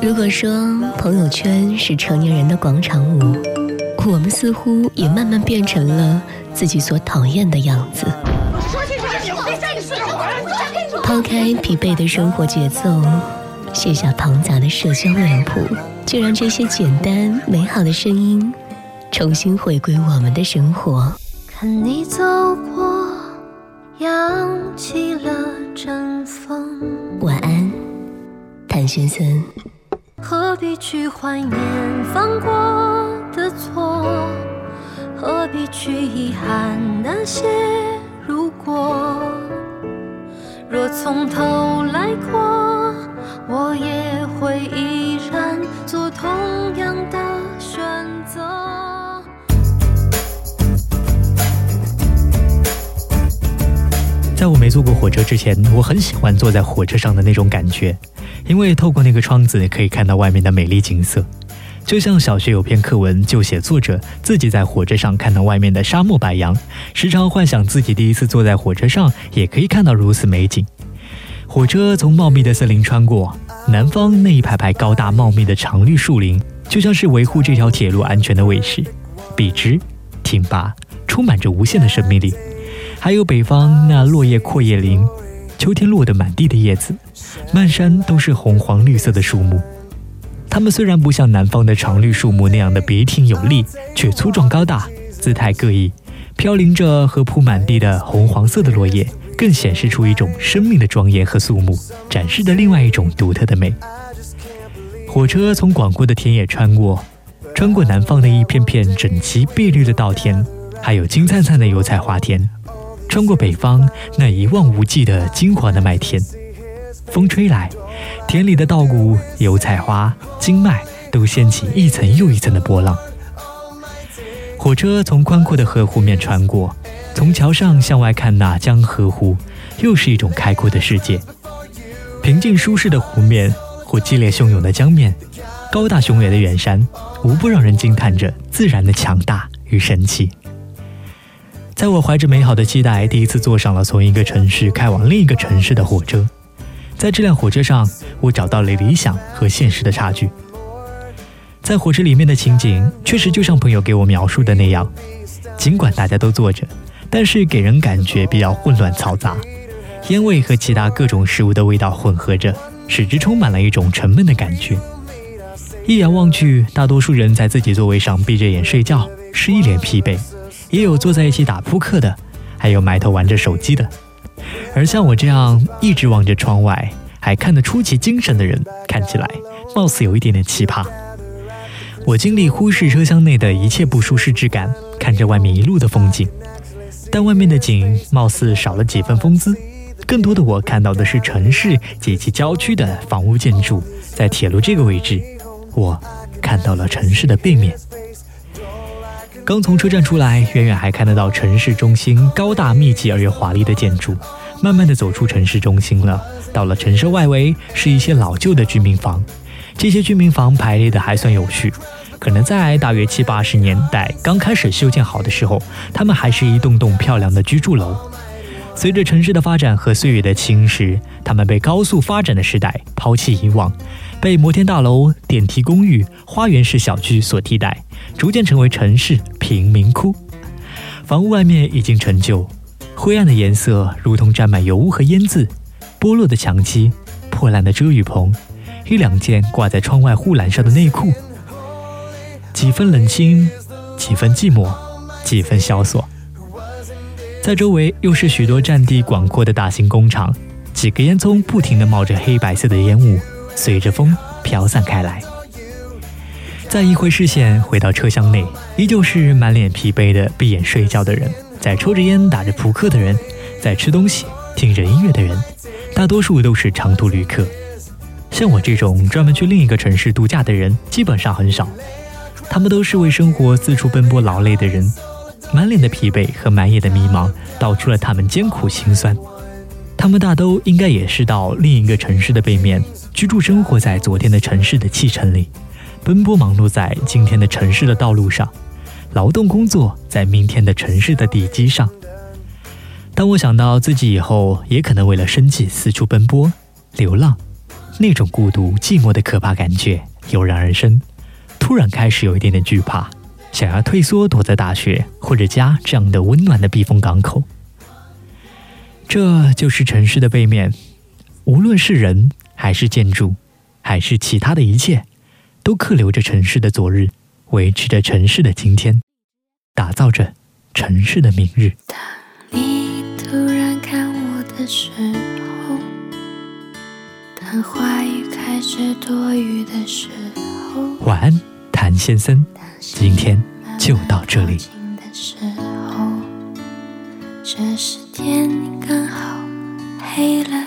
如果说朋友圈是成年人的广场舞，我们似乎也慢慢变成了自己所讨厌的样子。抛开疲惫的生活节奏，卸下庞杂的社交脸谱，就让这些简单美好的声音重新回归我们的生活。看你走过，扬起了阵风。晚安，谭先生。何必去怀念犯过的错？何必去遗憾那些如果？若从头来过，我也会依然做同样的选择。在我没坐过火车之前，我很喜欢坐在火车上的那种感觉，因为透过那个窗子可以看到外面的美丽景色。就像小学有篇课文就写作者自己在火车上看到外面的沙漠白杨，时常幻想自己第一次坐在火车上也可以看到如此美景。火车从茂密的森林穿过，南方那一排排高大茂密的常绿树林，就像是维护这条铁路安全的卫士，笔直、挺拔，充满着无限的生命力。还有北方那落叶阔叶林，秋天落得满地的叶子，漫山都是红黄绿色的树木。它们虽然不像南方的常绿树木那样的笔挺有力，却粗壮高大，姿态各异，飘零着和铺满地的红黄色的落叶，更显示出一种生命的庄严和肃穆，展示的另外一种独特的美。火车从广阔的田野穿过，穿过南方的一片片整齐碧绿的稻田，还有金灿灿的油菜花田，穿过北方那一望无际的金黄的麦田。风吹来，田里的稻谷、油菜花、金麦都掀起一层又一层的波浪。火车从宽阔的河湖面穿过，从桥上向外看那江河湖，又是一种开阔的世界。平静舒适的湖面，或激烈汹涌的江面，高大雄伟的远山，无不让人惊叹着自然的强大与神奇。在我怀着美好的期待，第一次坐上了从一个城市开往另一个城市的火车。在这辆火车上，我找到了理想和现实的差距。在火车里面的情景，确实就像朋友给我描述的那样。尽管大家都坐着，但是给人感觉比较混乱嘈杂，烟味和其他各种食物的味道混合着，使之充满了一种沉闷的感觉。一眼望去，大多数人在自己座位上闭着眼睡觉，是一脸疲惫；也有坐在一起打扑克的，还有埋头玩着手机的。而像我这样一直望着窗外，还看得出奇精神的人，看起来貌似有一点点奇葩。我尽力忽视车厢内的一切不舒适之感，看着外面一路的风景。但外面的景貌似少了几分风姿，更多的我看到的是城市及其郊区的房屋建筑。在铁路这个位置，我看到了城市的背面。刚从车站出来，远远还看得到城市中心高大密集而又华丽的建筑。慢慢的走出城市中心了，到了城市外围是一些老旧的居民房。这些居民房排列的还算有序，可能在大约七八十年代刚开始修建好的时候，他们还是一栋栋漂亮的居住楼。随着城市的发展和岁月的侵蚀，他们被高速发展的时代抛弃遗忘，被摩天大楼、电梯公寓、花园式小区所替代。逐渐成为城市贫民窟，房屋外面已经陈旧，灰暗的颜色如同沾满油污和烟渍，剥落的墙漆，破烂的遮雨棚，一两件挂在窗外护栏上的内裤，几分冷清，几分寂寞，几分萧索。在周围又是许多占地广阔的大型工厂，几个烟囱不停地冒着黑白色的烟雾，随着风飘散开来。再一回视线，回到车厢内，依旧是满脸疲惫的闭眼睡觉的人，在抽着烟、打着扑克的人，在吃东西、听着音乐的人，大多数都是长途旅客。像我这种专门去另一个城市度假的人，基本上很少。他们都是为生活四处奔波劳累的人，满脸的疲惫和满眼的迷茫，道出了他们艰苦辛酸。他们大都应该也是到另一个城市的背面，居住生活在昨天的城市的气城里。奔波忙碌在今天的城市的道路上，劳动工作在明天的城市的地基上。当我想到自己以后也可能为了生计四处奔波、流浪、那种孤独、寂寞的可怕感觉油然而生，突然开始有一点点惧怕，想要退缩，躲在大学或者家这样的温暖的避风港口。这就是城市的背面，无论是人还是建筑，还是其他的一切，都刻留着城市的昨日，维持着城市的今天，打造着城市的明日。当你突然看我的时候，当话语开始多余的时候，晚安，谭先生，今天就到这里。这时天刚好黑了，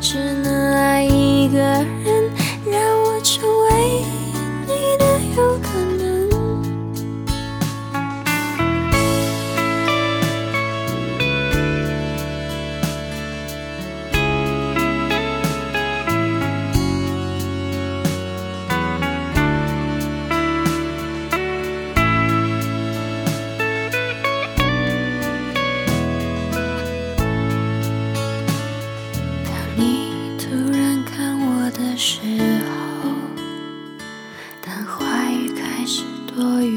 只能爱一个人，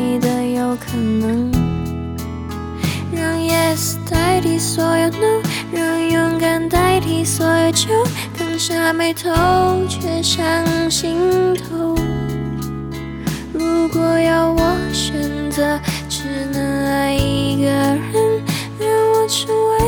你的有可能。让 yes 代替所有 no，让勇敢代替所有酒，刚下眉头却上心头。如果要我选择，只能爱一个人，让我成为。